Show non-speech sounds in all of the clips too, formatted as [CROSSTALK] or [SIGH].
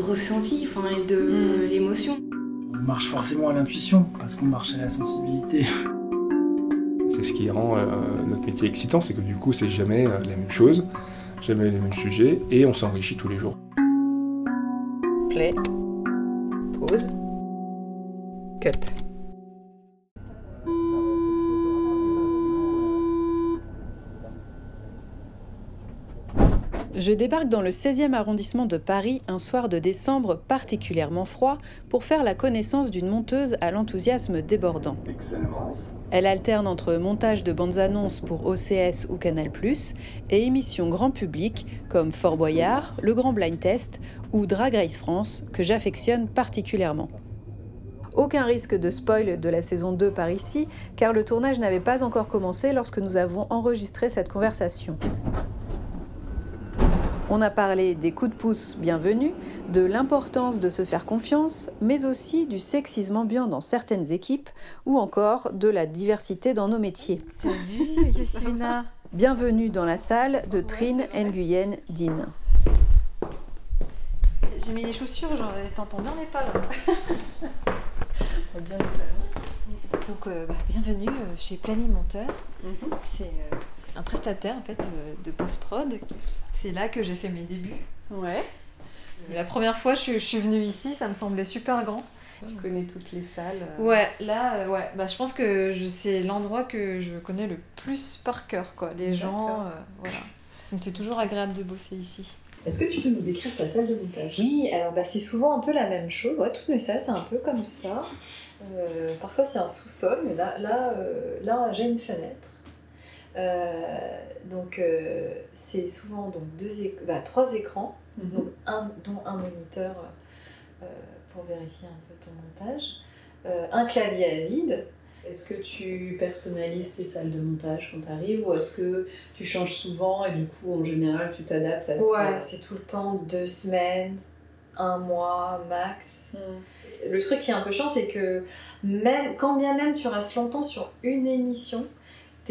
ressenti enfin, et de l'émotion. On marche forcément à l'intuition parce qu'on marche à la sensibilité. [LAUGHS] C'est ce qui rend euh, notre métier excitant, c'est que du coup, c'est jamais euh, la même chose, jamais les mêmes sujets, et on s'enrichit tous les jours. Play, pause, cut. Je débarque dans le 16e arrondissement de Paris un soir de décembre particulièrement froid pour faire la connaissance d'une monteuse à l'enthousiasme débordant. Elle alterne entre montage de bandes annonces pour OCS ou Canal+, et émissions grand public comme Fort Boyard, Le Grand Blind Test ou Drag Race France que j'affectionne particulièrement. Aucun risque de spoil de la saison 2 par ici, car le tournage n'avait pas encore commencé lorsque nous avons enregistré cette conversation. On a parlé des coups de pouce bienvenus, de l'importance de se faire confiance, mais aussi du sexisme ambiant dans certaines équipes, ou encore de la diversité dans nos métiers. Salut Yasmina Bienvenue dans la salle de Trine Nguyen Din. J'ai mis les chaussures, genre t'entends bien les pas là. [LAUGHS] Donc euh, bah, bienvenue euh, chez Planimonteur. C'est euh, un prestataire en fait euh, de post-prod. C'est là que j'ai fait mes débuts. Ouais. La première fois je, suis- je suis venue ici, ça me semblait super grand. Tu connais toutes les salles. euh, Ouais, là, euh, ouais, bah, je pense que je- c'est l'endroit que je connais le plus par cœur, quoi. Les gens, euh, voilà. Donc c'est toujours agréable de bosser ici. Est-ce que tu peux nous décrire ta salle de montage? Oui, alors bah, c'est souvent un peu la même chose. Ouais, toutes mes salles, c'est un peu comme ça. Euh, parfois, c'est un sous-sol, mais là, là, euh, là j'ai une fenêtre. Euh, donc, euh, c'est souvent donc, deux éc- bah, trois écrans, donc un, dont un moniteur euh, pour vérifier un peu ton montage. Un clavier à vide. Est-ce que tu personnalises tes salles de montage quand tu arrives ou est-ce que tu changes souvent et du coup en général tu t'adaptes à ce Ouais, c'est tout le temps deux semaines, un mois max. Le truc qui est un peu chiant, c'est que même quand bien même tu restes longtemps sur une émission,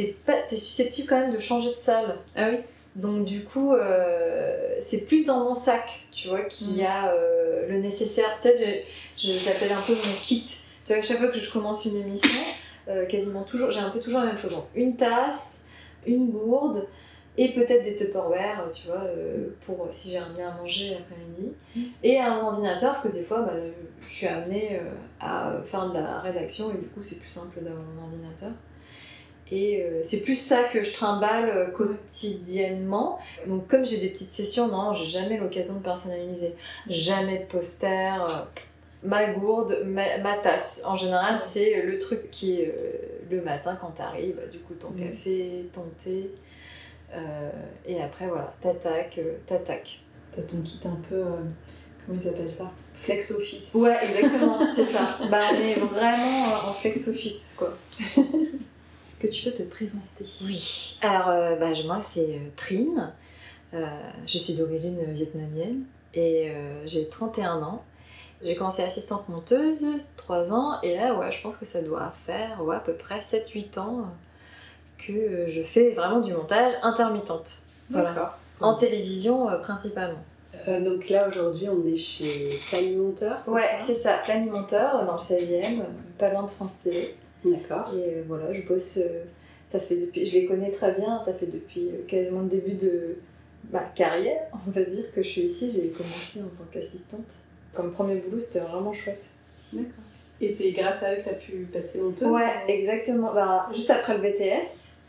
t'es susceptible quand même de changer de salle. Ah oui Donc du coup, euh, c'est plus dans mon sac, tu vois, qu'il y a euh, le nécessaire. Tu sais, je, je l'appelle un peu mon kit. Tu vois, à chaque fois que je commence une émission, euh, quasiment toujours, j'ai un peu toujours la même chose. Donc, une tasse, une gourde et peut-être des Tupperware, tu vois, pour si j'ai amené à manger l'après-midi. Et un ordinateur, parce que des fois, bah, je suis amenée à faire de la rédaction et du coup, c'est plus simple d'avoir mon ordinateur. Et euh, c'est plus ça que je trimballe euh, quotidiennement. Donc, comme j'ai des petites sessions, non, j'ai jamais l'occasion de personnaliser. Jamais de poster. euh, ma gourde, ma, ma tasse. En général, c'est le truc qui est euh, le matin quand t'arrives, bah, du coup, ton Mm. café, ton thé. euh, et après, voilà, t'attaques, t'attaques. T'as ton kit un peu... comment ils appellent ça? Flex office. Ouais, exactement, c'est ça. Bah, on est vraiment en flex office, quoi. [LAUGHS] Est-ce que tu peux te présenter? Oui. Alors, euh, bah, je- moi, c'est euh, Trine. Euh, je suis d'origine vietnamienne et euh, j'ai 31 ans. J'ai commencé assistante monteuse, 3 ans, et là, ouais, je pense que ça doit faire ouais, à peu près 7-8 ans euh, que euh, je fais vraiment du montage intermittente. Voilà. D'accord. En télévision euh, principalement. Euh, donc là aujourd'hui on est chez Planimonteur. Ouais, c'est ça, planimonteur euh, dans le 16e, euh, pas loin de France Télé. D'accord. Et euh, voilà, je bosse, euh, ça fait depuis, je les connais très bien, ça fait depuis euh, quasiment le début de ma carrière, [LAUGHS] on va dire, que je suis ici. J'ai commencé en tant qu'assistante. Comme premier boulot, c'était vraiment chouette. D'accord. Et c'est grâce à eux que tu as pu passer monteuse Ouais, exactement. Bah, juste après le BTS,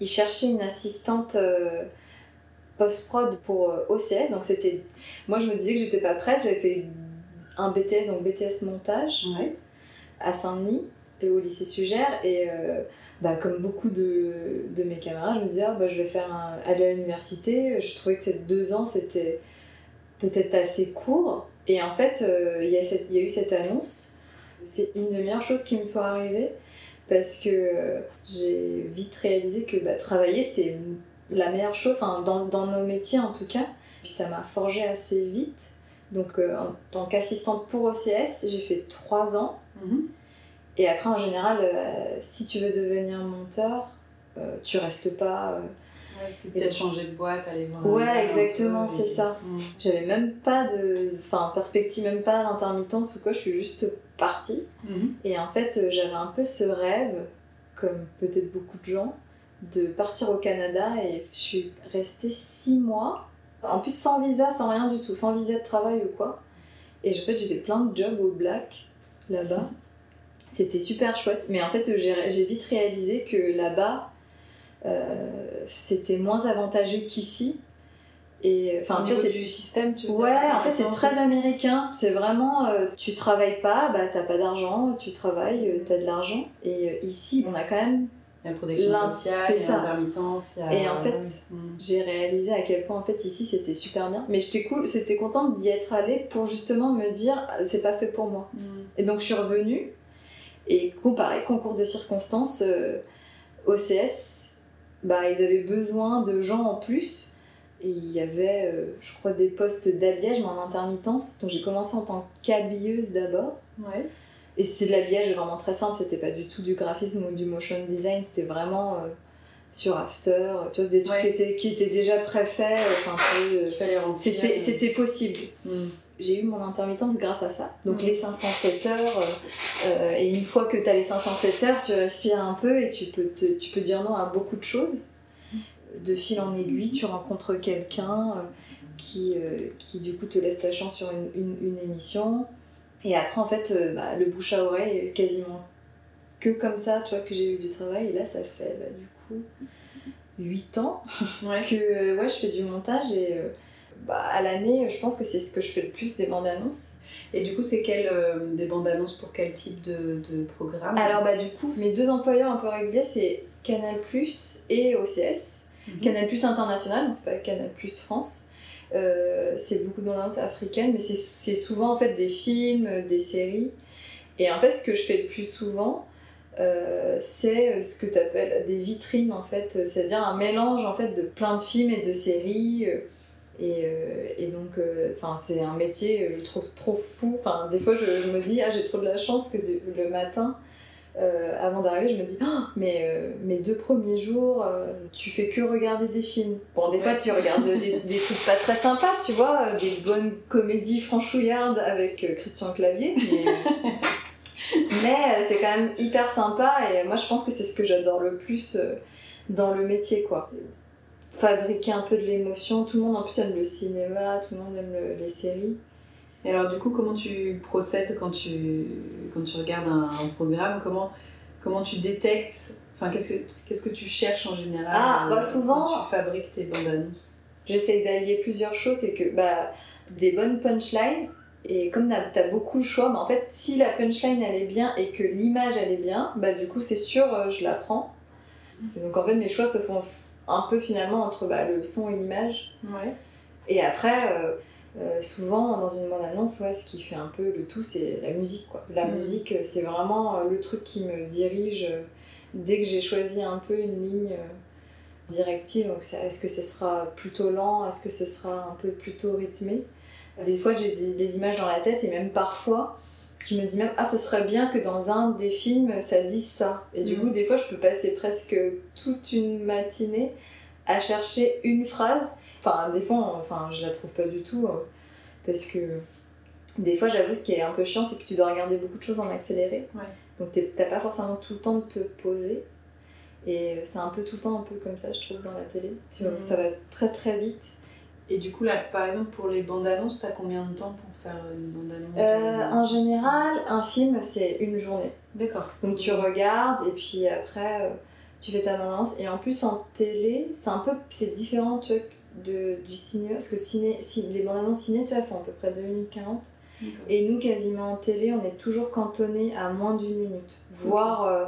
ils cherchaient une assistante euh, post-prod pour euh, OCS. Donc c'était. Moi, je me disais que j'étais pas prête. J'avais fait un BTS, donc BTS montage, à Saint-Denis, au lycée Sugère. Et euh, bah, comme beaucoup de, de, mes camarades, je me disais, ah, bah, je vais faire aller à l'université. Je trouvais que ces deux ans, c'était peut-être assez court. Et en fait, il y, y, a eu cette annonce c'est une des meilleures choses qui me soit arrivée parce que j'ai vite réalisé que bah, travailler c'est la meilleure chose, dans, dans, nos métiers en tout cas. Puis ça m'a forgé assez vite. Donc euh, en tant qu'assistante pour OCS, j'ai fait trois ans. Mhm. Et après, en général, euh, si tu veux devenir monteur, euh, tu restes pas peut-être changer de boîte, aller voir. Ouais, exactement, c'est ça. Mm. J'avais même pas de. Enfin, perspective, même pas d'intermittence ou quoi, je suis juste partie. Mm-hmm. Et en fait, euh, j'avais un peu ce rêve, comme peut-être beaucoup de gens, de partir au Canada et je suis restée six mois. En plus, sans visa, sans rien du tout, sans visa de travail ou quoi. Et en fait, j'ai fait plein de jobs au black là-bas. [LAUGHS] C'était super chouette. Mais en fait, j'ai vite réalisé que là-bas, euh, c'était moins avantageux qu'ici. Et enfin, tu sais, c'est du système, tu Ouais, en fait, c'est très américain. C'est vraiment, euh, tu travailles pas, bah t'as pas d'argent, tu travailles, euh, t'as de l'argent. Et ici, on a quand même. Il y a la protection sociale, il y a l'intermittence. Et en fait, mm. j'ai réalisé à quel point, en fait, ici, c'était super bien. Mais j'étais cool, c'était contente d'y être allée pour justement me dire, c'est pas fait pour moi. Mm. Et donc, je suis revenue. Et comparé, concours de circonstances, OCS, bah, ils avaient besoin de gens en plus. Et il y avait, euh, je crois, des postes d'habillage, mais en intermittence. Donc j'ai commencé en tant qu'habilleuse d'abord. Ouais. Et c'était de l'habillage vraiment très simple, c'était pas du tout du graphisme ou du motion design, c'était vraiment euh, sur After, tu vois, des trucs qui, étaient, qui étaient déjà préfaits. Enfin, c'était, c'était possible. Hmm j'ai eu mon intermittence grâce à ça. Donc les 507 heures, euh, euh, et une fois que tu as les 507 heures, tu respires un peu et tu peux, tu peux dire non à beaucoup de choses. De fil en aiguille, tu rencontres quelqu'un euh, qui, qui du coup te laisse la chance sur une, une, émission. Et après, en fait, bah, le bouche à oreille quasiment que comme ça, tu vois, que j'ai eu du travail. Et là, ça fait bah, du coup 8 ans que ouais, je fais du montage et bah, à l'année, je pense que c'est ce que je fais le plus des bandes annonces. Et du coup, c'est quel, euh, des bandes annonces pour quel type de, de programme? Alors, bah, du coup, mes deux employeurs un peu réguliers, c'est Canal et OCS. Mhm. Canal International, donc c'est pas Canal France. Euh, c'est beaucoup de bandes annonces africaines, mais c'est souvent en fait des films, des séries. Et en fait, ce que je fais le plus souvent, euh, c'est ce que tu appelles des vitrines en fait, c'est-à-dire un mélange en fait de plein de films et de séries. Et, euh, et, donc, euh, c'est un métier, je trouve trop fou. Enfin, des fois, je, me dis, ah, j'ai trop de la chance que le matin, euh, avant d'arriver, je me dis, ah, mais mes deux premiers jours, tu fais que regarder des films. Bon, des fois, tu regardes des, des, trucs pas très sympas, tu vois, des bonnes comédies franchouillardes avec Christian Clavier. Mais, [LAUGHS] mais c'est quand même hyper sympa et moi, je pense que c'est ce que j'adore le plus dans le métier, quoi fabriquer un peu de l'émotion. Tout le monde en plus aime le cinéma, tout le monde aime les séries. Et alors du coup, comment tu procèdes quand tu, quand tu regardes un, programme? Comment, comment tu détectes? Enfin, qu'est-ce que, qu'est-ce que tu cherches en général ah, bah souvent, quand tu fabriques tes bandes annonces? J'essaie d'allier plusieurs choses. C'est que bah, des bonnes punchlines, et comme tu as beaucoup de choix, bah, en fait, si la punchline est bien et que l'image est bien, bah du coup, c'est sûr, euh, je la prends. donc en fait, mes choix se font un peu finalement entre bah, le son et l'image. Et après, euh, euh, souvent dans une bande-annonce, ouais, ce qui fait un peu le tout, c'est la musique. Quoi. La mm. musique, c'est vraiment euh, le truc qui me dirige dès que j'ai choisi un peu une ligne directive. Donc, est-ce que ce sera plutôt lent? Est-ce que ce sera un peu plutôt rythmé? Des fois, j'ai des, des, images dans la tête et même parfois, je me dis même, ah, ce serait bien que dans un des films, ça dise ça. Et du mm. coup, des fois, je peux passer presque toute une matinée à chercher une phrase. Enfin, des fois, enfin, je la trouve pas du tout. Euh, parce que des fois, j'avoue, ce qui est un peu chiant, c'est que tu dois regarder beaucoup de choses en accéléré. Donc, t'as pas forcément tout le temps de te poser. Et c'est un peu tout le temps un peu comme ça, je trouve, dans la télé. Mm. Ça va très très vite. Et du coup, là, par exemple, pour les bandes annonces, t'as combien de temps pour faire une bande-annonce euh, En général, un film, c'est une journée. D'accord. Donc tu regardes et puis après, euh, tu fais ta bande-annonce. Et en plus, en télé, c'est un peu c'est différent tu vois, de, du cinéma. Parce que ciné, si, les bandes-annonces ciné, tu vois, font à peu près 2 minutes 40. Et nous, quasiment en télé, on est toujours cantonné à moins d'une minute. Voire euh,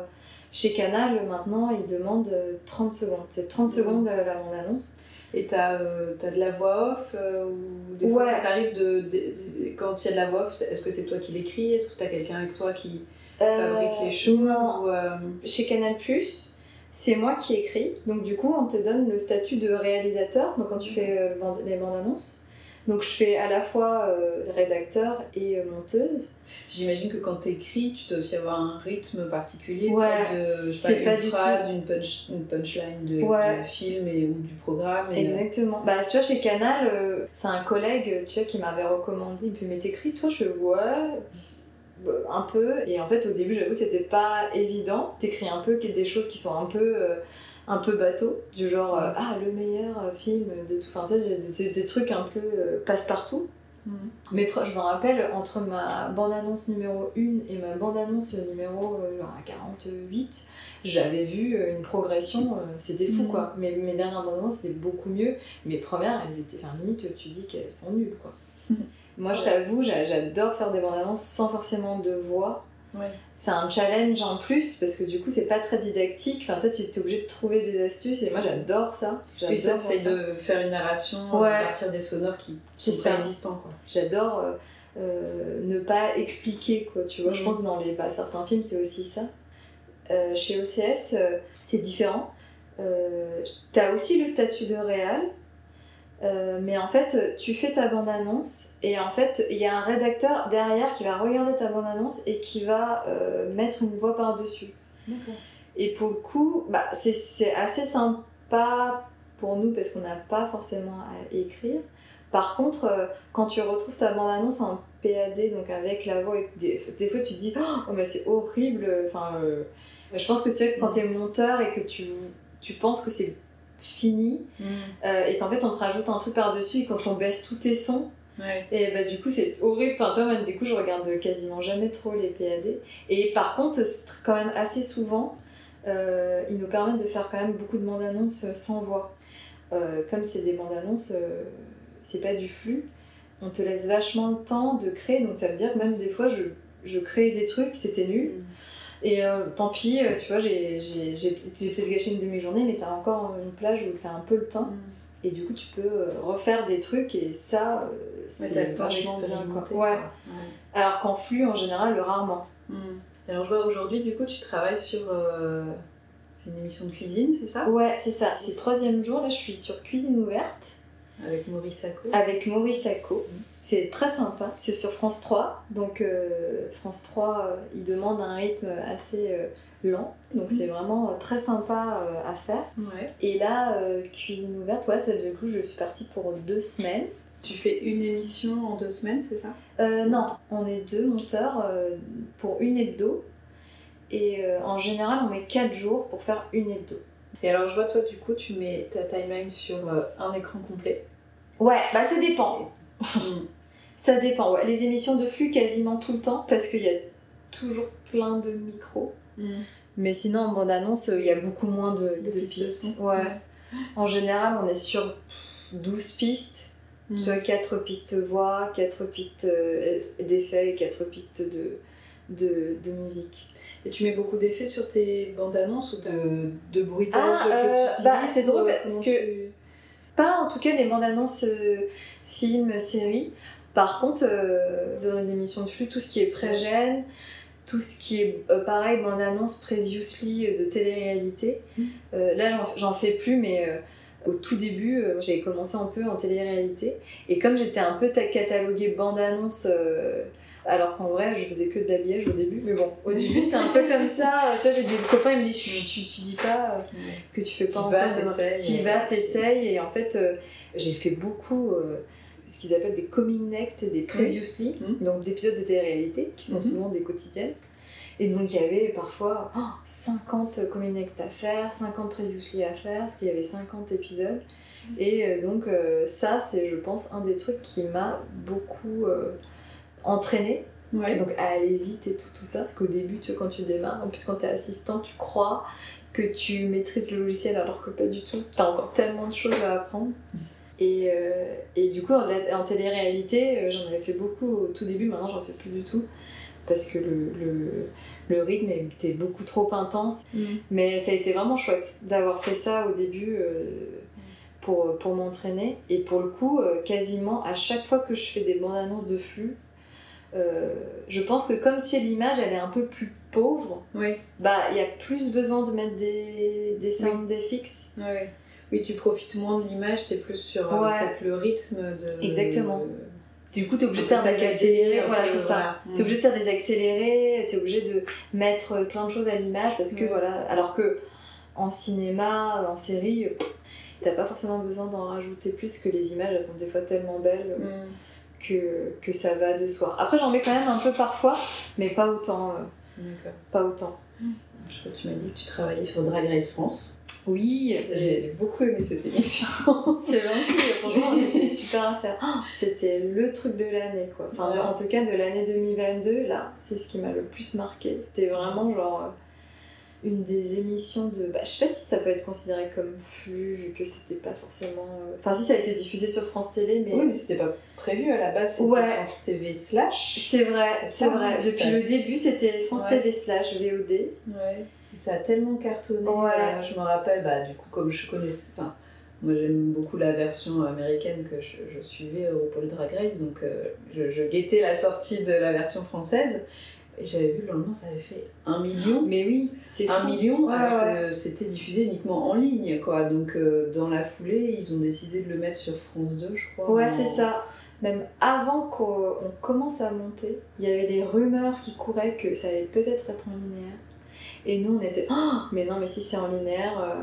chez Canal, maintenant, ils demandent 30 secondes. C'est 30 secondes la, la bande-annonce. Et t'as euh, as de la voix off euh, ou des fois ça t'arrive de, quand il y a de la voix off, est-ce que c'est toi qui l'écris? Est-ce que t'as quelqu'un avec toi qui fabrique les choses ou, Chez Canal c'est moi qui écris. Donc du coup, on te donne le statut de réalisateur. Donc quand tu fais les bandes annonces, donc je fais à la fois euh, rédacteur et euh, monteuse. J'imagine que quand tu écris, tu dois aussi avoir un rythme particulier ouais, de je sais pas, une phrase, une, punch, une punchline de, film et, ou du programme. Euh, Exactement. Bah tu vois chez Canal, c'est un collègue tu vois qui m'avait recommandé. Il me fait mais t'écris toi? Je ouais un peu et en fait au début j'avoue c'était pas évident. T'écris un peu des choses qui sont un peu un peu bateau, du genre euh, ah le meilleur euh, film de tout. Enfin, tu sais, des, trucs un peu euh, passe-partout. Mm. Mais je me rappelle, entre ma bande-annonce numéro 1 et ma bande-annonce numéro genre à 48, j'avais vu une progression, c'était fou mm. quoi. Mais mes dernières bandes-annonces c'était beaucoup mieux. Mes premières, elles étaient, enfin limite, tu dis qu'elles sont nulles quoi. [LAUGHS] Moi, je t'avoue, j'adore faire des bandes-annonces sans forcément de voix. C'est un challenge en plus parce que du coup c'est pas très didactique. Enfin toi tu es obligé de trouver des astuces et moi j'adore ça. Puis ça c'est de faire une narration à partir des sonores qui sont existants J'adore euh, euh, ne pas expliquer quoi. Tu vois, je mm. pense que dans les bah, certains films c'est aussi ça. Euh, chez OCS c'est différent. T'as aussi le statut de réal euh, mais en fait, tu fais ta bande-annonce et en fait, il y a un rédacteur derrière qui va regarder ta bande-annonce et qui va euh, mettre une voix par-dessus. Et pour le coup, bah, c'est assez sympa pour nous parce qu'on n'a pas forcément à écrire. Par contre, euh, quand tu retrouves ta bande-annonce en PAD, donc avec la voix, des, des fois tu te dis oh, mais c'est horrible. Enfin, je pense que tu sais, quand tu es monteur et que tu, tu penses que c'est fini mm. euh, et qu'en fait on te rajoute un truc par-dessus et quand on baisse tous tes sons et bah du coup c'est horrible. Enfin toi du coup je regarde quasiment jamais trop les PAD et par contre quand même assez souvent euh, ils nous permettent de faire quand même beaucoup de bandes annonces sans voix. Euh, comme c'est des bandes annonces c'est pas du flux on te laisse vachement le temps de créer. Donc ça veut dire que même des fois je, je crée des trucs c'était nul. Mm. Et euh, tant pis, euh, tu vois, j'ai peut-être gâché une demi-journée, mais t'as encore une plage où t'as un peu le temps. Mm. Et du coup, tu peux euh, refaire des trucs et ça, c'est vachement bien. Quoi. Ouais. Alors qu'en flux, en général, rarement. Mm. Alors, je vois aujourd'hui, du coup, tu travailles sur. C'est une émission de cuisine, c'est ça? Ouais, c'est ça. C'est le troisième jour. Là, je suis sur Cuisine ouverte. Avec Maurice Sacco. Avec Maurice Sacco. Mm. C'est très sympa. C'est sur France 3. Donc euh, France 3, euh, il demande un rythme assez euh, lent. Donc c'est vraiment très sympa à faire. Et là, cuisine ouverte, ouais, ça, du coup, je suis partie pour deux semaines. Tu fais une émission en deux semaines, c'est ça? Non, on est deux monteurs pour une hebdo. Et en général, on met quatre jours pour faire une hebdo. Et alors, je vois, toi, du coup, tu mets ta timeline sur un écran complet. Ouais, bah ça dépend. [LAUGHS] Ça dépend, ouais. Les émissions de flux quasiment tout le temps parce qu'il y a toujours plein de micros. Mm. Mais sinon, en bande-annonce, il y a beaucoup moins de, pistes. Ouais. En général, on est sur 12 pistes. Mm. Tu as 4 pistes voix, 4 pistes euh, d'effets et 4 pistes de, de, de musique. Et tu mets beaucoup d'effets sur tes bandes annonces ou de, de bruitage ah, euh, bah, C'est drôle parce que. Pas en tout cas des bandes annonces euh, films, séries. Par contre, euh, dans les émissions de flux, tout ce qui est pré-gène, tout ce qui est euh, pareil, mon annonce previously de télé-réalité, mmh. euh, là j'en fais plus, mais au tout début, j'avais commencé un peu en télé-réalité. Et comme j'étais un peu cataloguée bande-annonce, alors qu'en vrai je faisais que de l'habillage au début, mais bon, au début c'est un peu comme ça. [LAUGHS] Tu vois, j'ai des copains, ils me disent tu, tu, dis pas que tu fais pas en fait. Tu vas, t'essayes, et en fait j'ai fait beaucoup ce qu'ils appellent des coming next et des previously, mmh. donc d'épisodes de télé-réalité qui sont mmh. souvent des quotidiennes. Et donc il y avait parfois 50 coming next à faire, 50 previously à faire, parce qu'il y avait 50 épisodes. Mmh. Et euh, donc euh, ça, c'est je pense un des trucs qui m'a beaucoup... Euh, entraîner. Ouais. Donc à aller vite et tout, tout ça. Parce qu'au début, tu vois, quand tu démarres, en plus quand t'es assistant, tu crois que tu maîtrises le logiciel alors que pas du tout. T'as encore tellement de choses à apprendre. [LAUGHS] Et, euh, et du coup, en, en télé-réalité, euh, j'en avais fait beaucoup au tout début, maintenant j'en fais plus du tout. Parce que le, le, le rythme était beaucoup trop intense. Mm. Mais ça a été vraiment chouette d'avoir fait ça au début euh, pour, pour m'entraîner. Et pour le coup, euh, quasiment à chaque fois que je fais des bandes annonces de flux, je pense que comme tu sais, l'image elle est un peu plus pauvre, Oui. bah il y a plus besoin de mettre des, des sound. Ouais. Oui, tu profites moins de l'image, t'es plus sur euh, Ouais. le rythme de. Exactement. Du coup, t'es obligé de faire des accélérés. Voilà, c'est ça. T'es obligé de faire des accélérés, t'es obligé de mettre plein de choses à l'image parce que voilà. Alors que en cinéma, en série, t'as pas forcément besoin d'en rajouter plus que les images elles sont des fois tellement belles Mm. que, que ça va de soi. Après, j'en mets quand même un peu parfois, mais pas autant. euh, pas autant. Je crois que tu m'as dit que tu travaillais sur Drag Race France. Oui, J'ai beaucoup aimé cette émission. [LAUGHS] C'est gentil, franchement, [LAUGHS] c'était super à faire. Oh, c'était le truc de l'année, quoi. Enfin, Ouais. en tout cas, de l'année 2022, là, c'est ce qui m'a le plus marqué. C'était vraiment genre euh, une des émissions de. Bah, je sais pas si ça peut être considéré comme flux, vu que c'était pas forcément. euh, Enfin, si ça a été diffusé sur France Télé, mais. Oui, mais c'était pas prévu à la base, c'était Ouais. France TV slash. C'est vrai, C'est vrai. hein, Depuis ça- le début, c'était France Ouais. TV slash VOD. Ouais. Et Ça a tellement cartonné. Ouais. euh, je me rappelle, bah, du coup, comme je connais. Enfin, moi j'aime beaucoup la version américaine que je, je suivais au Paul Drag Race, donc euh, je, je guettais la sortie de la version française. Et j'avais vu le lendemain, ça avait fait un million? Mais oui, c'est un fou. million, Ouais, alors ouais. que c'était diffusé uniquement en ligne, quoi. Donc euh, dans la foulée, ils ont décidé de le mettre sur France 2, je crois. Ouais, en- c'est ça. Même avant qu'on on commence à monter, il y avait des rumeurs qui couraient que ça allait peut-être être en linéaire. Et nous, on était, Oh, mais non, mais si c'est en linéaire, euh,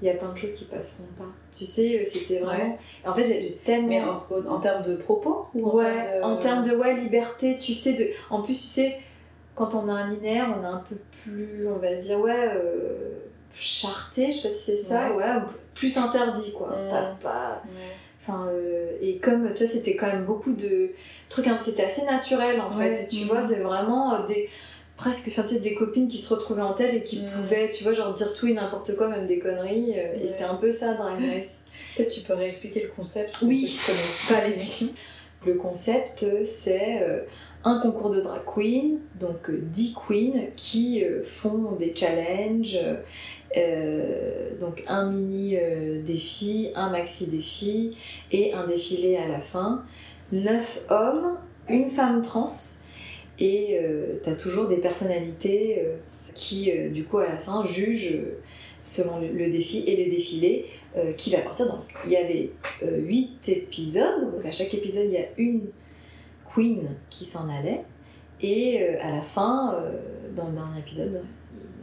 il y a plein de choses qui passeront pas. Tu sais, euh, c'était vraiment. En fait, j'ai j'ai tellement. Mais en, en termes de propos ou en ouais, termes de- en termes de ouais, liberté, tu sais, de... en plus, tu sais, quand on a un linéaire, on est un peu plus, on va dire, ouais, euh, charté, je sais pas si c'est ça, ouais, plus interdit, quoi. Pas, pas- Ouais. Enfin, euh, et comme tu vois, c'était quand même beaucoup de trucs, hein, c'était assez naturel en fait. Tu Mhm. vois, c'est vraiment euh, des presque tu sais, des copines qui se retrouvaient en tête et qui pouvaient, tu vois, genre dire tout et n'importe quoi, même des conneries. euh. Et c'était un peu ça, Drag Race. Peut-être tu peux réexpliquer le concept Oui. ceux qui connaissent pas l'émission. Le concept, c'est euh, un concours de drag queen, donc euh, 10 queens qui euh, font des challenges, euh, donc un mini euh, défi, un maxi défi et un défilé à la fin. 9 hommes, une femme trans et euh, t'as toujours des personnalités euh, qui, euh, du coup, à la fin, jugent euh, selon le, défi et le défilé euh, qui va partir. Donc, il y avait 8 épisodes, donc à chaque épisode, il y a une queen qui s'en allait. Et euh, à la fin, euh, dans le dernier épisode,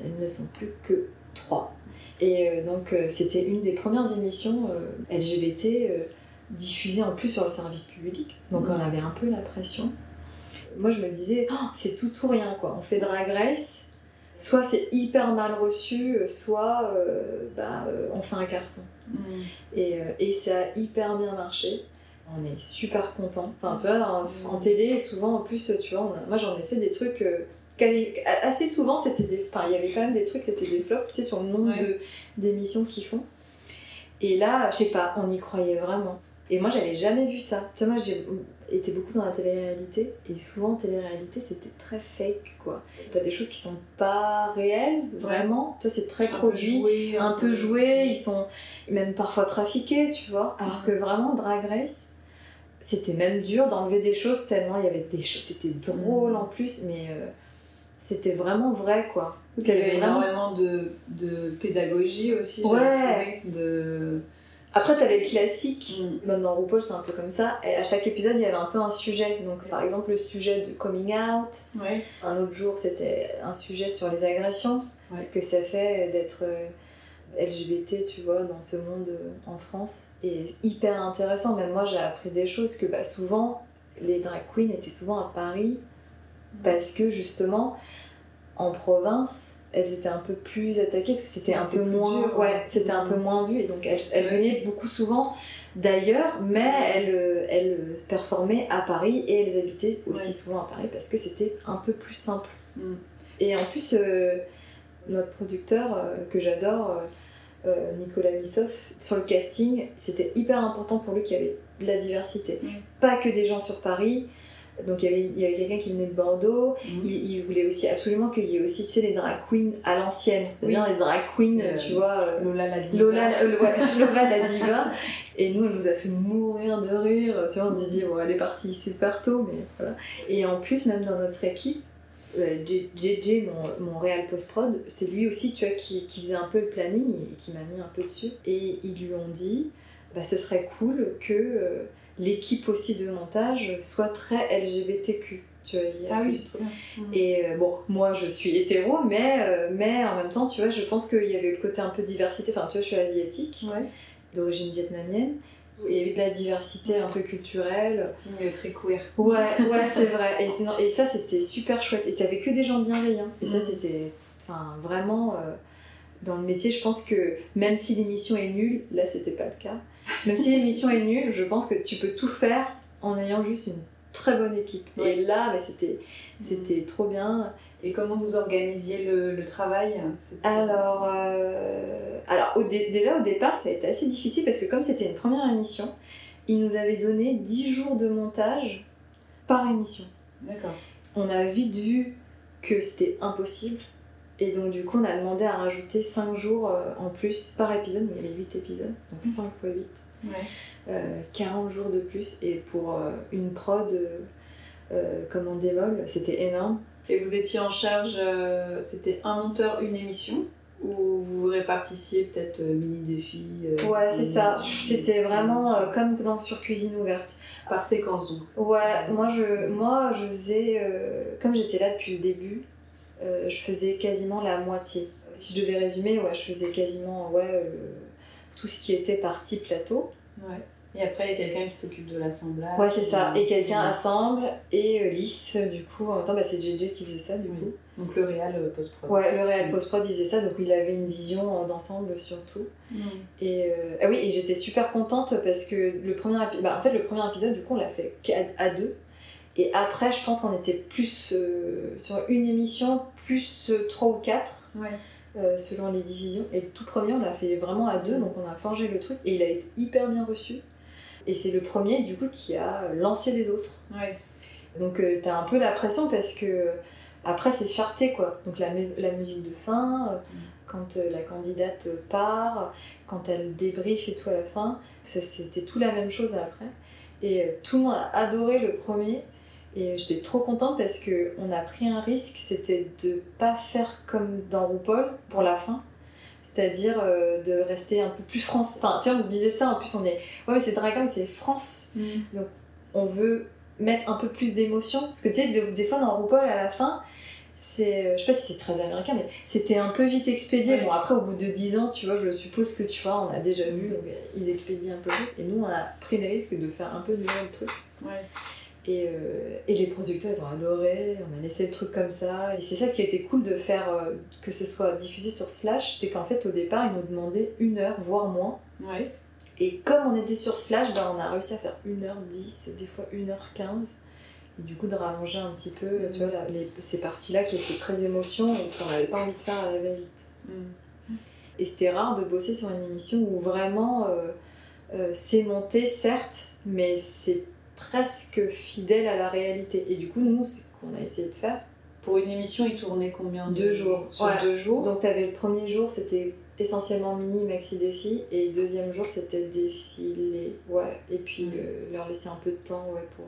elles ne sont plus que 3. Et euh, donc, c'était une des premières émissions LGBT diffusées en plus sur le service public. Donc, on avait un peu la pression. Moi, je me disais, Oh, c'est tout ou rien, quoi. On fait Drag Race, soit c'est hyper mal reçu, soit euh, bah, euh, on fait un carton. Et, euh, et ça a hyper bien marché. On est super content. Enfin, tu vois, en, en télé, souvent, en plus, tu vois, a- moi j'en ai fait des trucs. euh, assez souvent, c'était des. Enfin, il y avait quand même des trucs, c'était des flops, tu sais, sur le nombre Ouais. de- d'émissions qu'ils font. Et là, je sais pas, on y croyait vraiment. Et moi, j'avais jamais vu ça. Tu vois, moi, j'ai été beaucoup dans la télé-réalité. Et souvent, en télé-réalité, c'était très fake, quoi. T'as des choses qui sont pas réelles, vraiment. Tu vois, c'est très Un peu produit joué, un peu joués, ils sont même parfois trafiqués, tu vois. Alors que vraiment, Drag Race, c'était même dur d'enlever des choses tellement il y avait des choses. C'était drôle en plus, mais euh, c'était vraiment vrai, quoi. Il y avait vraiment- énormément de, de pédagogie aussi. Ouais. De... Après, t'avais le classique. Mm. Même dans RuPaul, c'est un peu comme ça. Et à chaque épisode, il y avait un peu un sujet. Donc, par exemple, le sujet de coming out. Ouais. Un autre jour, c'était un sujet sur les agressions. Ouais. Ce que ça fait d'être euh, LGBT, tu vois, dans ce monde euh, en France. Et hyper intéressant. Même moi, j'ai appris des choses que bah, souvent, les drag queens étaient souvent à Paris. Parce que justement, en province, elles étaient un peu plus attaquées parce que c'était un peu moins dur, ouais ouais. c'était un peu Mhm. moins vu et donc elles, elles venaient beaucoup souvent d'ailleurs mais elles, elles performaient à Paris et elles habitaient aussi Ouais. souvent à Paris parce que c'était un peu plus simple Mm. et en plus euh, notre producteur euh, que j'adore euh, Nicolas Missoff sur le casting c'était hyper important pour lui qu'il y avait de la diversité Mm. pas que des gens sur Paris donc il y avait, il y avait quelqu'un qui venait de Bordeaux, Mhm. il, il voulait aussi absolument qu'il y ait aussi tu sais, les drag queens à l'ancienne, c'est-à-dire Oui. les drag queens, Euh, tu vois, euh, Lola la diva. [LAUGHS] [LAUGHS] Lola, la diva. Et nous, elle nous a fait mourir de rire. Tu vois, on s'est dit, bon, elle est partie super tôt, mais voilà. Et en plus, même dans notre équipe, euh, J- JJ, mon, mon réal post-prod, c'est lui aussi, tu vois, qui, qui faisait un peu le planning et qui m'a mis un peu dessus. Et ils lui ont dit, bah, ce serait cool que euh, l'équipe aussi de montage soit très LGBTQ. Tu vois, il y a Ah plus-. Mhm. et euh, bon, moi je suis hétéro, mais, euh, mais en même temps, tu vois, je pense qu'il y avait le côté un peu diversité. Enfin, tu vois, je suis asiatique, Ouais. d'origine vietnamienne. Il y avait de la diversité un peu culturelle. Très queer. Ouais, ouais, [LAUGHS] c'est vrai. Et, ça, c'était super chouette. Et t'avais que des gens bienveillants. Et ça, Mhm. c'était enfin, vraiment. euh, dans le métier, je pense que même si l'émission est nulle, là, c'était pas le cas. Même si l'émission est nulle, je pense que tu peux tout faire en ayant juste une très bonne équipe. Ouais. Et là, mais c'était c'était trop bien. Et comment vous organisiez le, le travail? Alors, euh, alors au déjà au départ, ça a été assez difficile parce que comme c'était une première émission, ils nous avaient donné 10 jours de montage par émission. D'accord. On a vite vu que c'était impossible. Et donc du coup, on a demandé à rajouter 5 jours euh, en plus par épisode. Il y avait 8 épisodes, donc 5 fois 8. Ouais. Euh, 40 jours de plus. Et pour euh, une prod euh, euh, comme en dévol, c'était énorme. Et vous étiez en charge, euh, c'était un monteur, une émission? Ou vous vous répartissiez peut-être euh, mini-défis euh, Ouais, c'est mini- ça. C'était vraiment euh, comme dans sur Cuisine ouverte. Par séquence donc. Ouais, moi je, moi je faisais, euh, comme j'étais là depuis le début, euh, je faisais quasiment la moitié. Si je devais résumer, ouais, je faisais quasiment ouais, euh, tout ce qui était partie plateau. Ouais. Et après, il y a quelqu'un qui s'occupe de l'assemblage. Ouais, c'est ça. Et quelqu'un assemble et euh, lisse, du coup, en même temps, bah, c'est JJ qui faisait ça, du Oui. coup. Donc le réal euh, post-prod. Ouais, le réel post-prod, il faisait ça, donc il avait une vision euh, d'ensemble surtout. Mm. Et euh, ah oui, et j'étais super contente parce que le premier épisode, en fait, le premier épisode, du coup, on l'a fait qu'à à deux. Et après, je pense qu'on était plus euh, sur une émission, plus trois ou quatre, Ouais. Euh, selon les divisions. Et le tout premier, on l'a fait vraiment à deux, donc on a forgé le truc et il a été hyper bien reçu. Et c'est le premier, du coup, qui a lancé les autres. Ouais. Donc euh, t'as un peu la pression parce que après c'est charté quoi. Donc la, la musique de fin, euh, quand euh, la candidate euh, part, quand elle débrief et tout à la fin, c'était tout la même chose après. Et euh, tout le monde a adoré le premier. Et j'étais trop contente parce que on a pris un risque, c'était de pas faire comme dans RuPaul pour la fin. C'est-à-dire euh, de rester un peu plus France. Enfin, tu vois, on se disait ça, en plus on est. Ouais, mais c'est Dragon, c'est France Mm. on veut mettre un peu plus d'émotion. Parce que tu sais, des, des fois dans RuPaul, à la fin, c'est. euh, Je sais pas si c'est très américain, mais c'était un peu vite expédié. Ouais. Bon, après, au bout de 10 ans, tu vois, je suppose que tu vois, on a déjà vu, donc, euh, ils expédient un peu vite. Et nous, on a pris le risque de faire un peu de le truc. Ouais. Et, euh, et les producteurs, ils ont adoré, on a laissé le truc comme ça. Et c'est ça qui a été cool de faire euh, que ce soit diffusé sur Slash, c'est qu'en fait, au départ, ils nous demandaient une heure, voire moins. Ouais. Et comme on était sur Slash, bah, on a réussi à faire 1h10, des fois 1h15. Et du coup, de rallonger un petit peu, tu vois, la- les- ces parties-là qui étaient très émotion et qu'on n'avait pas envie de faire à la va-vite. Mm. Et c'était rare de bosser sur une émission où vraiment euh, c'est monté, certes, mais c'est presque fidèle à la réalité. Et du coup, nous, c'est ce qu'on a essayé de faire. Pour une émission, il tournait combien de Deux jours. Sur Ouais. deux jours? Donc, t'avais le premier jour, c'était essentiellement mini, maxi défi, et le deuxième jour, c'était défilé. Ouais, et puis Mm. euh, leur laisser un peu de temps, ouais, pour.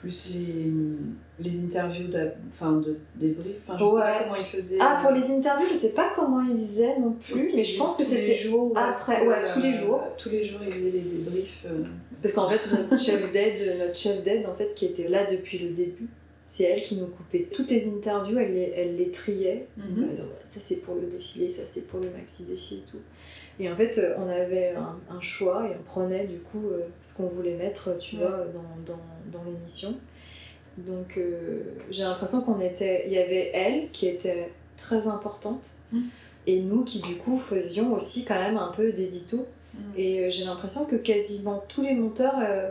Plus les, les interviews enfin, de débrief. Enfin, je sais Ouais. pas comment ils faisaient. Ah, pour euh, les interviews, je sais pas comment ils faisaient non plus, mais je pense que tous les c'était. jours. après, ouais, tous les euh, jours. Tous les jours, ils faisaient les débriefs. euh, Parce qu'en fait, notre chef d'aide, notre chef d'aide, en fait, qui était là depuis le début, c'est elle qui nous coupait toutes les interviews, elle les, elle les triait. Mhm. Ça c'est pour le défilé, ça c'est pour le maxi défi et tout. Et en fait, on avait un, un choix et on prenait du coup euh, ce qu'on voulait mettre, tu Ouais. vois, dans, dans, dans l'émission. Donc euh, j'ai l'impression qu'on était. Il y avait elle qui était très importante. Mm. Et nous qui du coup faisions aussi quand même un peu d'édito. Mm. Et euh, j'ai l'impression que quasiment tous les monteurs, euh,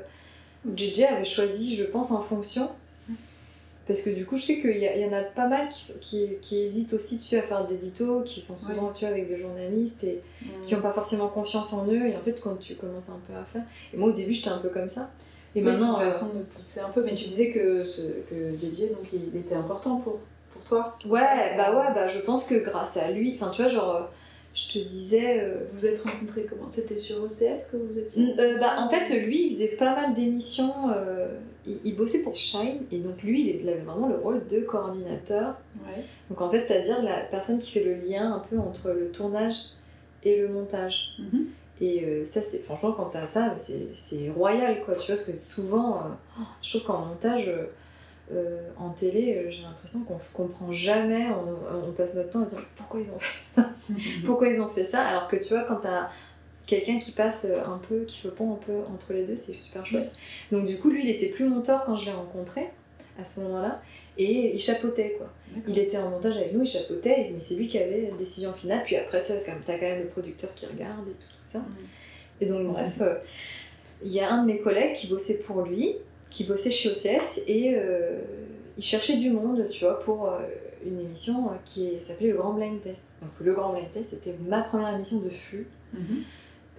JJ avait choisi, je pense, en fonction. Parce que du coup, je sais qu'il y, en a pas mal qui, qui, qui hésitent aussi tu à faire de l'édito, qui sont souvent tu vois, avec des journalistes et qui n'ont pas forcément confiance en eux. Et en fait, quand tu commences un peu à faire. Et moi, au début, j'étais un peu comme ça. Et maintenant. euh, pousser un peu, mais tu disais que, ce, que JJ, donc, il était important pour, pour toi. Ouais, bah ouais, bah je pense que grâce à lui, enfin tu vois, genre, euh, je te disais. euh, Vous êtes rencontrés comment? C'était sur OCS que vous étiez? Euh, bah, en fait, lui, il faisait pas mal d'émissions. euh, il, il bossait pour Shine, et donc lui, il avait vraiment le rôle de coordinateur. Ouais. Donc en fait, c'est-à-dire la personne qui fait le lien un peu entre le tournage et le montage. Mhm. Et ça, c'est franchement, quand t'as ça, c'est c'est royal, quoi. Tu vois, parce que souvent, je trouve qu'en montage, euh, en télé, euh, j'ai l'impression qu'on se comprend jamais. On, on passe notre temps à se dire pourquoi ils ont fait ça? [LAUGHS] Pourquoi ils ont fait ça? Alors que tu vois, quand t'as quelqu'un qui passe euh, un peu, qui fait pont un peu entre les deux, c'est super chouette. Donc du coup, lui, il était plus monteur quand je l'ai rencontré, à ce moment-là, et il chapeautait, quoi. Il était en montage avec nous, il chapeautait, mais c'est lui qui avait la décision finale. Puis après, tu as quand même le producteur qui regarde et tout, tout ça. Et donc, bref, euh, il y a un de mes collègues qui bossait pour lui, qui bossait chez OCS, et euh, il cherchait du monde, tu vois, pour euh, une émission euh, qui s'appelait Le Grand Blind Test. Donc, Le Grand Blind Test, c'était ma première émission de flux. Mhm.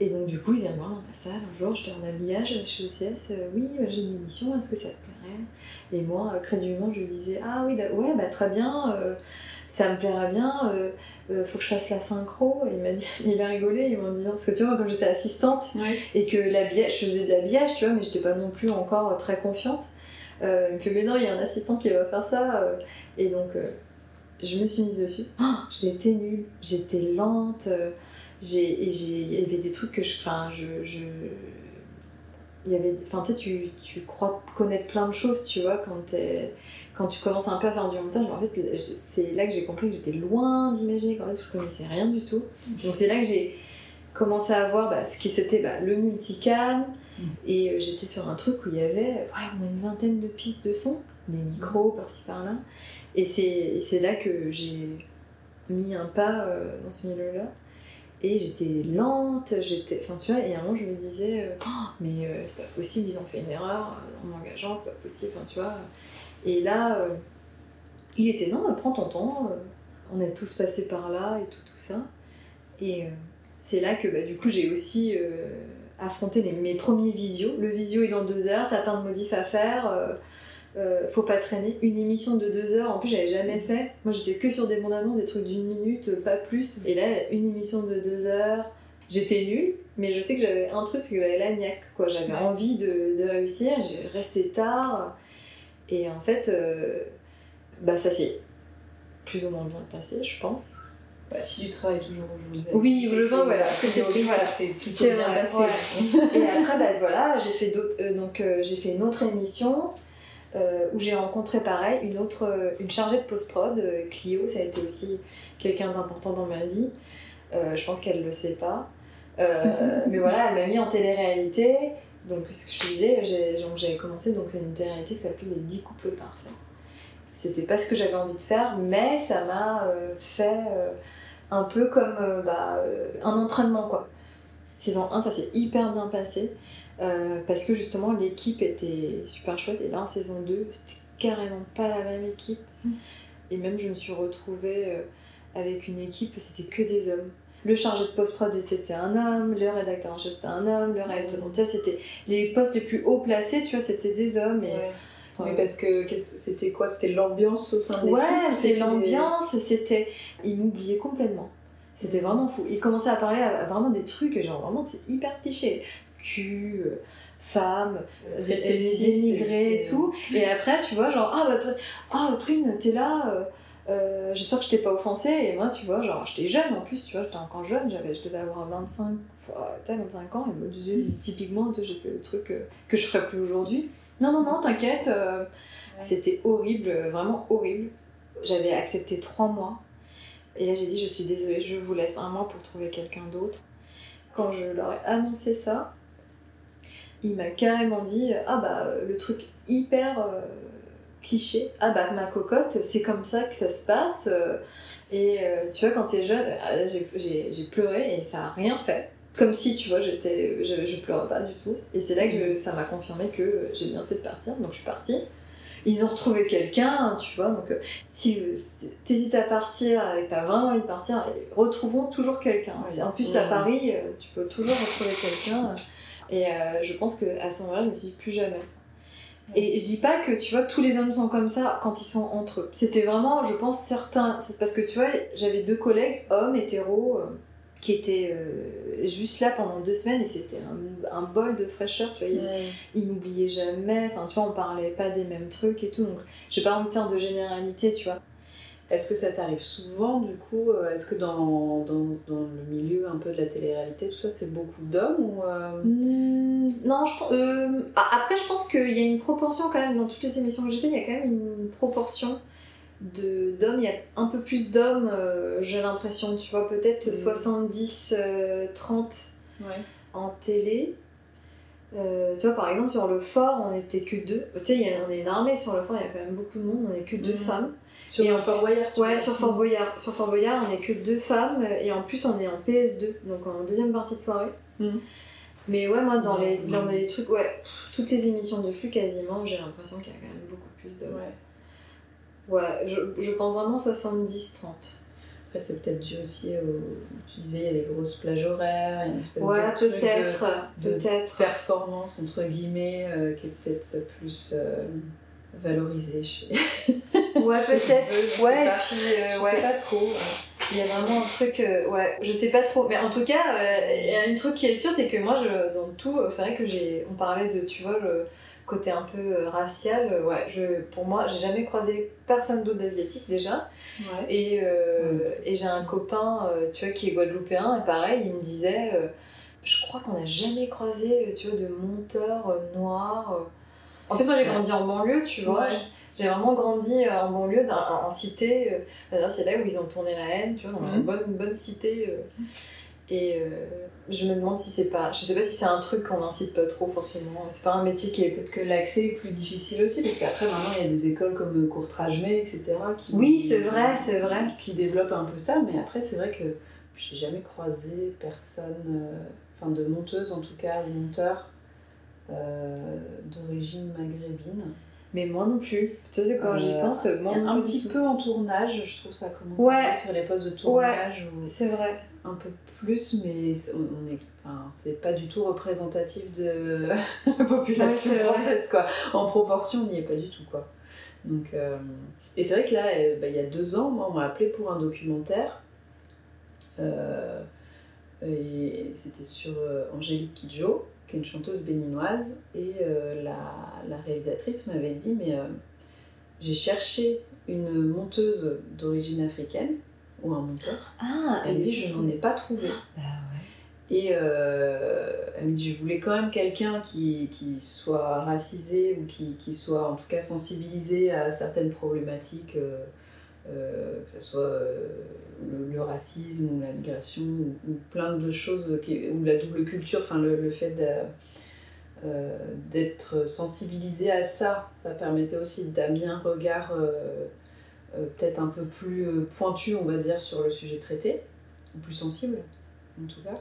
Et donc, du coup, il vient me voir dans ma salle. Un jour, j'étais en habillage chez OCS. euh, oui, bah, j'ai une émission, est-ce que ça te plairait? Et moi, crédulement, je lui disais Ah oui, ouais, bah très bien, ça me plairait bien, euh, euh, faut que je fasse la synchro. Et il m'a dit, [LAUGHS] il a rigolé, il m'a dit Parce que tu vois, comme j'étais assistante et que l'habillage, je faisais de l'habillage, tu vois, mais j'étais pas non plus encore très confiante. Euh, il me fait Mais non, il y a un assistant qui va faire ça. euh. Et donc, euh, je me suis mise dessus. [GASPS] Oh, j'étais nulle, j'étais lente. j'ai, et il y avait des trucs que je. Enfin, je. je il y avait, enfin, tu sais, tu, tu crois connaître plein de choses, tu vois, quand, t'es- quand tu commences un peu à faire du montage. En fait, c'est là que j'ai compris que j'étais loin d'imaginer qu'en fait, je connaissais rien du tout. Donc, c'est là que j'ai commencé à voir bah, ce qui c'était bah, le multicam. Et euh, j'étais sur un truc où il y avait ouais, au moins une vingtaine de pistes de son, des micros par-ci par-là. Et c'est là que j'ai mis un pas euh, dans ce milieu-là. Et j'étais lente, j'étais. Enfin, tu vois, et à un moment, je me disais, euh, Oh, mais euh, c'est pas possible, ils ont fait une erreur en m'engageant, c'est pas possible, enfin, tu vois. Et là, euh, il était, non, prends ton temps, euh, on est tous passés par là et tout, tout ça. Et euh, c'est là que, bah, du coup, j'ai aussi affronté les- mes premiers visios. Le visio est dans deux heures, t'as plein de modifs à faire. euh, faut pas traîner. Une émission de deux heures, en plus j'avais jamais fait. Moi j'étais que sur des bandes annonces, des trucs d'une minute, pas plus. Et là, une émission de deux heures, j'étais nulle, mais je sais que j'avais un truc, c'est que j'avais la niaque, quoi. J'avais Ouais. envie de, de réussir, j'ai resté tard. Et en fait, euh, bah ça s'est plus ou moins bien passé, je pense. Bah, si tu travailles toujours aujourd'hui. Oui, c'est je vois, voilà, c'est voilà. plutôt bien vrai, passé. [LAUGHS] Et après, bah, voilà, j'ai fait euh, donc euh, j'ai fait une autre émission euh, où j'ai rencontré pareil une autre, une chargée de post-prod, Clio, ça a été aussi quelqu'un d'important dans ma vie. Je pense qu'elle le sait pas. [LAUGHS] Mais voilà, elle m'a mis en télé-réalité. Donc ce que je disais, j'avais commencé donc une télé-réalité qui s'appelait Les 10 couples parfaits. C'était pas ce que j'avais envie de faire, mais ça m'a euh, fait euh, un peu comme euh, bah, un entraînement quoi. Saison 1, ça s'est hyper bien passé parce que justement l'équipe était super chouette et là en saison 2, c'était carrément pas la même équipe. Et même je me suis retrouvée avec une équipe, c'était que des hommes. Le chargé de post-prod c'était un homme, le rédacteur en chef c'était un homme, le reste, bon, tu c'était les postes les plus haut placés, tu vois, c'était des hommes. Et, Ouais. Parce que c'était quoi? C'était l'ambiance au sein de Ouais, ou c'était l'ambiance, c'était. Il m'oubliait complètement. C'était vraiment fou. Il commençait à parler à, vraiment des trucs, genre vraiment, c'est hyper cliché. Cul, euh, femme, Très dé- sexiste, dénigré et tout. Et après, tu vois, genre, ah, bah, ah Trine, t'es là. Euh, J'espère que je t'ai pas offensé. Et moi, tu vois, genre, j'étais jeune en plus, tu vois, j'étais encore jeune, j'avais, je devais avoir 25, fois- t'as 25 ans. Et me disait, typiquement, j'ai fait le truc euh, que je ferais plus aujourd'hui. Non, non, non, t'inquiète. euh, C'était horrible, vraiment horrible. J'avais accepté trois mois. Et là, j'ai dit, je suis désolée, je vous laisse un mois pour trouver quelqu'un d'autre. Quand je leur ai annoncé ça, il m'a carrément dit, ah bah, le truc hyper euh, cliché, ah bah, ma cocotte, c'est comme ça que ça se passe. euh, Et euh, tu vois, quand t'es jeune, euh, j'ai- pleuré et ça a rien fait. Comme si, tu vois, j'étais, je, je pleurais pas du tout. Et c'est là que je- ça m'a confirmé que j'ai bien fait de partir, donc je suis partie. Ils ont retrouvé quelqu'un, tu vois, donc euh, si t'hésites à partir et que t'as vraiment envie de partir, retrouvons toujours quelqu'un. En plus, à Paris, tu peux toujours retrouver quelqu'un. Et euh, je pense qu'à ce moment-là, je me suis dit plus jamais. Et je dis pas que tu vois tous les hommes sont comme ça quand ils sont entre eux. C'était vraiment, je pense, certains. Parce que tu vois, j'avais deux collègues, hommes, hétéros, euh, qui étaient euh, juste là pendant deux semaines et c'était un, un bol de fraîcheur, tu vois. Ils, ils n'oubliaient jamais, enfin tu vois, on parlait pas des mêmes trucs et tout. Donc j'ai pas envie de faire de généralité, tu vois. Est-ce que ça t'arrive souvent du coup euh, Est-ce que dans, dans, dans le milieu un peu de la télé-réalité, tout ça, c'est beaucoup d'hommes ou euh, Hmm, non, je, euh, après je pense qu'il y a une proportion quand même, dans toutes les émissions que j'ai fait, il y a quand même une proportion d'hommes, il y a un peu plus d'hommes, euh, j'ai l'impression, tu vois, peut-être Mm. 70-30 Ouais. en télé. Euh, tu vois, par exemple, sur le fort, on était que deux. Tu sais, il y a- on est une armée sur le fort, il y a quand même beaucoup de monde, on est que deux Mhm. femmes. Sur Et en Fort Boyard Ouais, sur Fort Boyard. Sur Fort Boyard, on est que deux femmes, et en plus, on est en PS2, donc en deuxième partie de soirée. Mhm. Mais ouais, moi, dans les, dans les trucs, ouais, pff, toutes les émissions de flux, quasiment, j'ai l'impression qu'il y a quand même beaucoup plus d'hommes. Ouais. Ouais, je, je pense vraiment 70-30. Après, c'est peut-être dû aussi au. Tu disais, il y a des grosses plages horaires, il y a une espèce Ouais, de. de- peut-être, de peut-être. performance entre guillemets euh, qui est peut-être plus euh, valorisée chez. Ouais, [LAUGHS] peut-être. Ouais, et puis, euh, Je ouais. sais pas trop. Il y a vraiment un truc, euh, ouais, je sais pas trop, mais en tout cas, euh, il y a un truc qui est sûr, c'est que moi, je, dans tout, euh, c'est vrai que j'ai, on parlait de, tu vois, le côté un peu euh, racial, ouais, je, pour moi, j'ai jamais croisé personne d'autre d'asiatique déjà, Ouais. et, et j'ai un copain, tu vois, qui est guadeloupéen, et pareil, il me disait, je crois qu'on n'a jamais croisé, tu vois, de monteur noir. Euh. En plus, moi, j'ai grandi en banlieue, tu vois. Ouais. J'ai vraiment grandi euh, en banlieue, en, en cité. euh, D'ailleurs, c'est là où ils ont tourné la haine, tu vois, dans une Mhm. bonne, une bonne cité. euh. Et euh, je me demande si c'est pas. Je sais pas si c'est un truc qu'on incite pas trop, forcément. C'est pas un métier qui est peut-être que l'accès est plus difficile aussi, parce qu'après maintenant il y a des écoles comme Courtrage-May, etc. Qui, Oui, c'est vrai, c'est vrai. Qui développent un peu ça, mais après c'est vrai que j'ai jamais croisé personne, euh, enfin de monteuse en tout cas, ou monteur euh, d'origine maghrébine. Mais moi non plus. Tu sais, quand j'y Euh, pense, moi un petit peu en tournage, je trouve ça commence Ouais. à sur les postes de tournage ou C'est vrai. un peu plus, mais c'est- on est, enfin, c'est pas du tout représentatif de [LAUGHS] la population Ouais, française, quoi. En proportion, on n'y est pas du tout, quoi. Donc, euh, et c'est vrai que là, bah, il y a deux ans, moi, on m'a appelé pour un documentaire. Euh, et c'était sur euh, Angélique Kidjo, qui est une chanteuse béninoise. Et euh, la, la réalisatrice m'avait dit, mais euh, j'ai cherché une monteuse d'origine africaine, ou un monteur. Ah, Elle me dit, je n'en ai pas trouvé. Bah Et euh, elle me dit, je voulais quand même quelqu'un qui, qui soit racisé ou qui, qui soit en tout cas sensibilisé à certaines problématiques, euh, que ce soit euh, le, racisme ou la migration ou, plein de choses, ou la double culture, enfin le, fait euh, d'être sensibilisé à ça, ça permettait aussi d'amener un regard euh, euh, peut-être un peu plus euh, pointu, on va dire, sur le sujet traité, ou plus sensible en tout cas.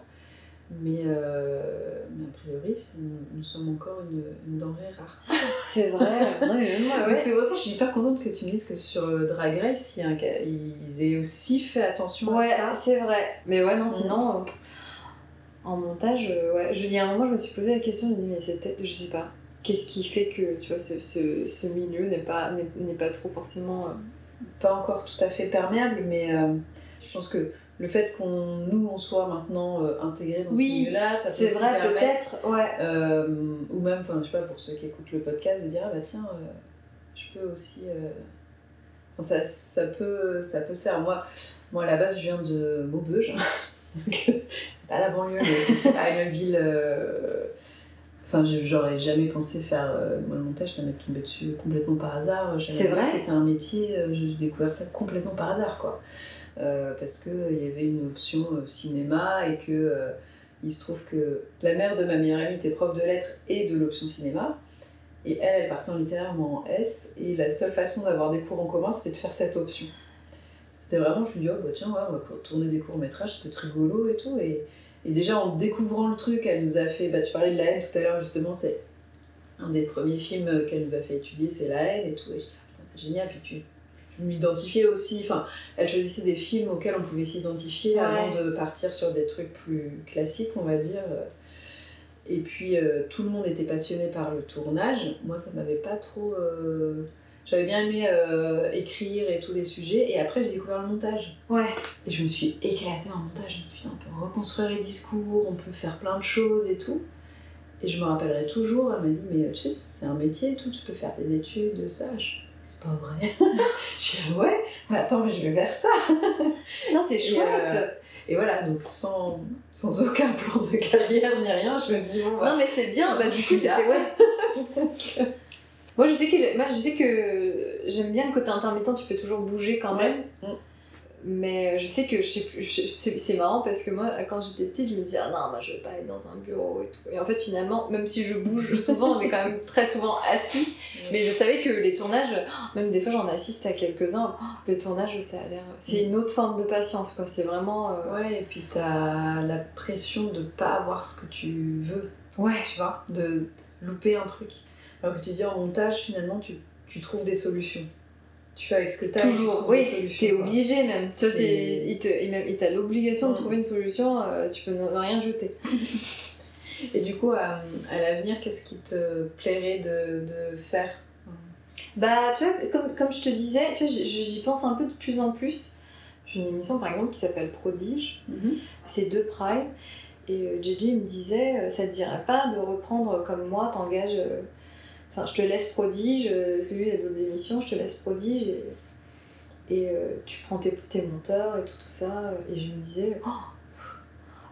Mais, euh, mais a priori, nous, nous sommes encore une, une denrée rare. C'est vrai. [LAUGHS] Ouais. c'est pour ça que je suis hyper contente que tu me dises que sur euh, Drag Race, il y a ils aient aussi fait attention Ouais, à ça. c'est vrai. Mais ouais, non, sinon, euh, en montage, euh, ouais. Je dis à un moment, je me suis posé la question, je me dis, mais c'était, je sais pas, qu'est-ce qui fait que, tu vois, ce, ce, ce milieu n'est pas, n'est, n'est pas trop forcément. Pas encore tout à fait perméable, mais je pense que le fait qu'on nous on soit maintenant euh, intégrés dans Oui, ce milieu-là, ça peut C'est vrai, peut-être, ouais. euh, ou même, enfin, je sais pas, pour ceux qui écoutent le podcast, de dire ah bah tiens, euh, je peux aussi. euh, ça, ça peut, ça peut se faire. Moi, moi, à la base, je viens de Maubeuge. [LAUGHS] Donc, [LAUGHS] c'est pas la banlieue, mais c'est pas une ville. Enfin, j'aurais jamais pensé faire. moi, le montage, ça m'est tombé dessus complètement par hasard. C'est vrai? C'était un métier, j'ai découvert ça complètement par hasard, quoi. Euh, parce qu'il y avait une option euh, cinéma et que euh, il se trouve que la mère de ma meilleure amie était prof de lettres et de l'option cinéma. Et elle, elle partait en en S. Et la seule façon d'avoir des cours en commun, c'était de faire cette option. c'était vraiment, je suis dit, oh, bah, tiens, on va tourner des courts-métrages, ça peut être rigolo et tout. Et, et, déjà, en découvrant le truc, elle nous a fait, bah, tu parlais de la haine tout à l'heure, justement, c'est un des premiers films qu'elle nous a fait étudier, c'est la haine et tout. Et je dis, ah, putain, c'est génial. Puis tu, tu m'identifiais aussi, enfin, elle choisissait des films auxquels on pouvait s'identifier avant de partir sur des trucs plus classiques, on va dire. Et puis, euh, tout le monde était passionné par le tournage. Moi, ça m'avait pas trop. Euh, j'avais bien aimé euh, écrire et tous les sujets. Et après, j'ai découvert le montage. Ouais. Et je me suis éclatée en montage. Je me suis dit, putain, on peut reconstruire les discours, on peut faire plein de choses et tout. Et je me rappellerai toujours, elle m'a dit, mais tu sais, c'est un métier et tout, tu peux faire des études de ça. C'est pas vrai. [LAUGHS] je dis, ouais, mais attends, mais je vais vers ça. non, c'est chouette. Et voilà, donc sans, sans aucun plan de carrière ni rien, je me dis bon. Bah, non, mais c'est bien, bah du coup, c'était ouais. moi, je sais que, moi, je sais que j'aime bien le côté intermittent, tu peux toujours bouger quand même. Mm. Mais je sais que c'est marrant parce que moi, quand j'étais petite, je me disais, ah non, moi je veux pas être dans un bureau et tout. Et en fait, finalement, même si je bouge [LAUGHS] souvent, on est quand même très souvent assis. Mais je savais que les tournages, même des fois j'en assiste à quelques-uns, le tournage, ça a l'air. C'est une autre forme de patience, quoi. C'est vraiment. Euh, ouais, et puis t'as la pression de pas avoir ce que tu veux. Ouais. Tu vois, de louper un truc. Alors que tu dis en montage, finalement, tu, tu trouves des solutions tu fais avec ce que tu as. Toujours, oui, tu es obligé même. Tu vois, il, te, il, t'a l'obligation de trouver une solution, euh, tu peux ne rien jeter. [LAUGHS] Et du coup, à, l'avenir, qu'est-ce qui te plairait de, de, faire? Bah, tu vois, comme, comme je te disais, tu vois, j'y pense un peu de plus en plus. J'ai une émission par exemple qui s'appelle Prodige, mhm. c'est deux Prime. Et euh, JJ me disait, euh, ça te dirait pas de reprendre comme moi, t'engages. Enfin, je te laisse prodige, euh, celui a d'autres émissions, je te laisse prodige et, et euh, tu prends tes, tes, monteurs et tout, tout ça. Et je me disais, oh,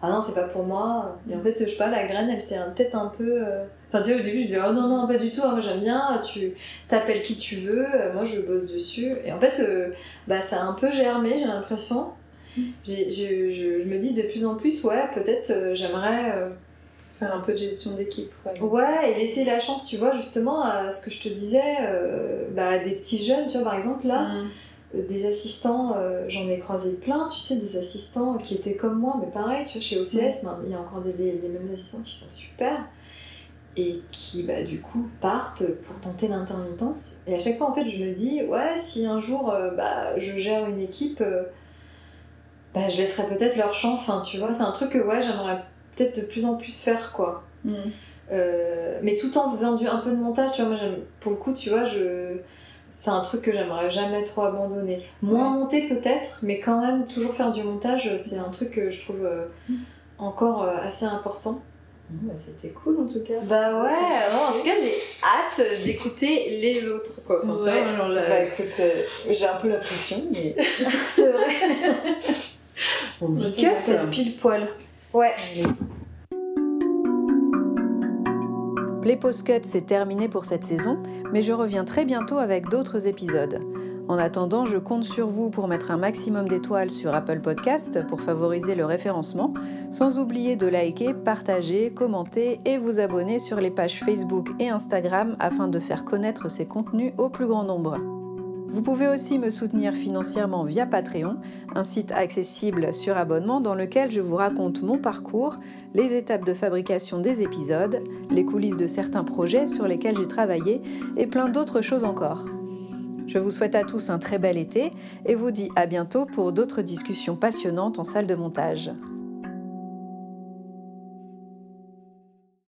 ah non, c'est pas pour moi. Et en fait, je sais pas, la graine, elle s'est peut-être un peu. Euh, enfin, tu vois, au début, je disais, oh non, non, pas du tout, hein, moi j'aime bien, tu t'appelles qui tu veux, moi je bosse dessus. Et en fait, bah, ça a un peu germé, j'ai l'impression. Mm. Je, je, me dis de plus en plus, ouais, peut-être j'aimerais Faire un peu de gestion d'équipe. Ouais. et laisser la chance, tu vois, justement, à ce que je te disais, euh, bah, des petits jeunes, tu vois, par exemple, là, mm. euh, des assistants, euh, j'en ai croisé plein, tu sais, des assistants qui étaient comme moi, mais pareil, tu vois, chez OCS, mm. il y a encore des, des, mêmes assistants qui sont super et qui, bah, du coup, partent pour tenter l'intermittence. Et à chaque fois, en fait, je me dis, ouais, si un jour, bah, je gère une équipe, bah, je laisserai peut-être leur chance, enfin, tu vois, c'est un truc que, ouais, j'aimerais peut-être de plus en plus faire, quoi. Mm. Euh, mais tout en faisant du, un peu de montage, tu vois, moi, j'aime, pour le coup, tu vois, je... c'est un truc que j'aimerais jamais trop abandonner. Moins monter peut-être, mais quand même, toujours faire du montage, c'est un truc que je trouve euh, mm. encore euh, assez important. Bah, c'était cool en tout cas. Bah ouais, en tout cas j'ai hâte d'écouter les autres quoi. Enfin, tu vois, genre, bah, écoute, j'ai un peu la pression mais. [LAUGHS] c'est vrai. [LAUGHS] On dit que pile poil. Ouais. Play Post Cut, c'est terminé pour cette saison, mais je reviens très bientôt avec d'autres épisodes. En attendant, je compte sur vous pour mettre un maximum d'étoiles sur Apple Podcast pour favoriser le référencement, sans oublier de liker, partager, commenter et vous abonner sur les pages Facebook et Instagram afin de faire connaître ces contenus au plus grand nombre. Vous pouvez aussi me soutenir financièrement via Patreon, un site accessible sur abonnement dans lequel je vous raconte mon parcours, les étapes de fabrication des épisodes, les coulisses de certains projets sur lesquels j'ai travaillé et plein d'autres choses encore. Je vous souhaite à tous un très bel été et vous dis à bientôt pour d'autres discussions passionnantes en salle de montage.